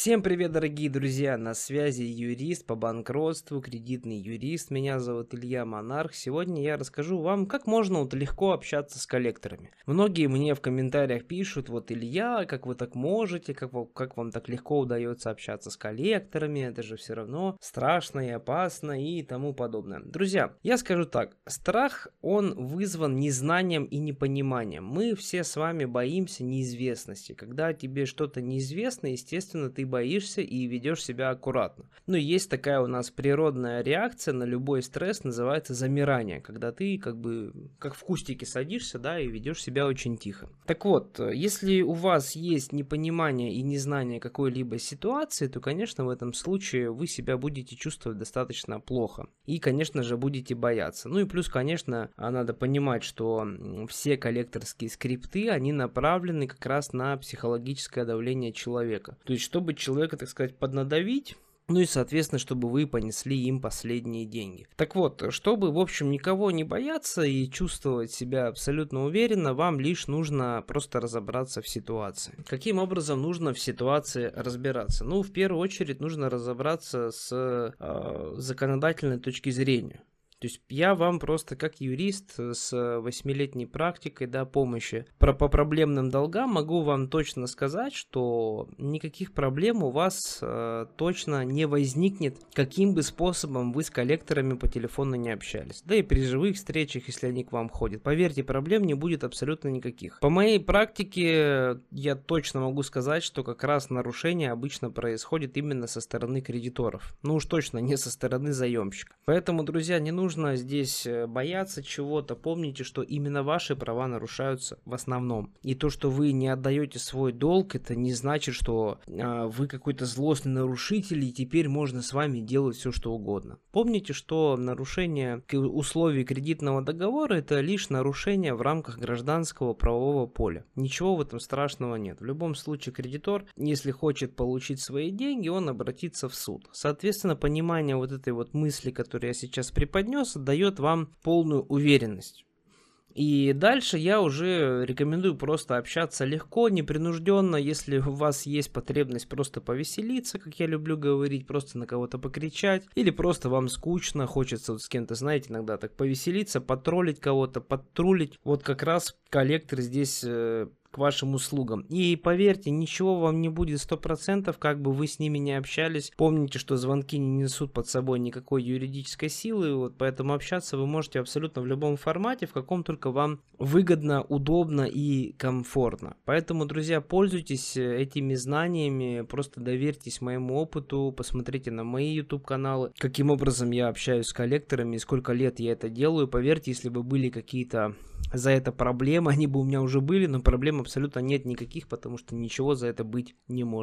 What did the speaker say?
Всем привет, дорогие друзья! На связи юрист по банкротству, кредитный юрист. Меня зовут Илья Монарх. Сегодня я расскажу вам, как можно вот легко общаться с коллекторами. Многие мне в комментариях пишут, вот Илья, как вы так можете, как, как вам так легко удается общаться с коллекторами, это же все равно страшно и опасно и тому подобное. Друзья, я скажу так, страх, он вызван незнанием и непониманием. Мы все с вами боимся неизвестности. Когда тебе что-то неизвестно, естественно, ты боишься и ведешь себя аккуратно. Ну, есть такая у нас природная реакция на любой стресс, называется замирание, когда ты как бы как в кустике садишься, да, и ведешь себя очень тихо. Так вот, если у вас есть непонимание и незнание какой-либо ситуации, то, конечно, в этом случае вы себя будете чувствовать достаточно плохо. И, конечно же, будете бояться. Ну и плюс, конечно, надо понимать, что все коллекторские скрипты, они направлены как раз на психологическое давление человека. То есть, чтобы человека, так сказать, поднадавить, ну и, соответственно, чтобы вы понесли им последние деньги. Так вот, чтобы, в общем, никого не бояться и чувствовать себя абсолютно уверенно, вам лишь нужно просто разобраться в ситуации. Каким образом нужно в ситуации разбираться? Ну, в первую очередь нужно разобраться с э, законодательной точки зрения. То есть я вам просто как юрист с восьмилетней практикой да, помощи про, по проблемным долгам могу вам точно сказать, что никаких проблем у вас э, точно не возникнет, каким бы способом вы с коллекторами по телефону не общались. Да и при живых встречах, если они к вам ходят. Поверьте, проблем не будет абсолютно никаких. По моей практике я точно могу сказать, что как раз нарушение обычно происходит именно со стороны кредиторов. Ну уж точно не со стороны заемщика. Поэтому, друзья, не нужно нужно здесь э, бояться чего-то. Помните, что именно ваши права нарушаются в основном. И то, что вы не отдаете свой долг, это не значит, что э, вы какой-то злостный нарушитель, и теперь можно с вами делать все, что угодно. Помните, что нарушение условий кредитного договора это лишь нарушение в рамках гражданского правового поля. Ничего в этом страшного нет. В любом случае кредитор, если хочет получить свои деньги, он обратится в суд. Соответственно, понимание вот этой вот мысли, которую я сейчас преподнес, перенос дает вам полную уверенность. И дальше я уже рекомендую просто общаться легко, непринужденно, если у вас есть потребность просто повеселиться, как я люблю говорить, просто на кого-то покричать, или просто вам скучно, хочется вот с кем-то, знаете, иногда так повеселиться, потроллить кого-то, подтрулить. Вот как раз коллектор здесь э, к вашим услугам. И поверьте, ничего вам не будет 100%, как бы вы с ними не общались. Помните, что звонки не несут под собой никакой юридической силы, вот поэтому общаться вы можете абсолютно в любом формате, в каком только вам выгодно, удобно и комфортно. Поэтому, друзья, пользуйтесь э, этими знаниями, просто доверьтесь моему опыту, посмотрите на мои YouTube каналы, каким образом я общаюсь с коллекторами, сколько лет я это делаю. Поверьте, если бы были какие-то за это проблемы, они бы у меня уже были, но проблем абсолютно нет никаких, потому что ничего за это быть не может.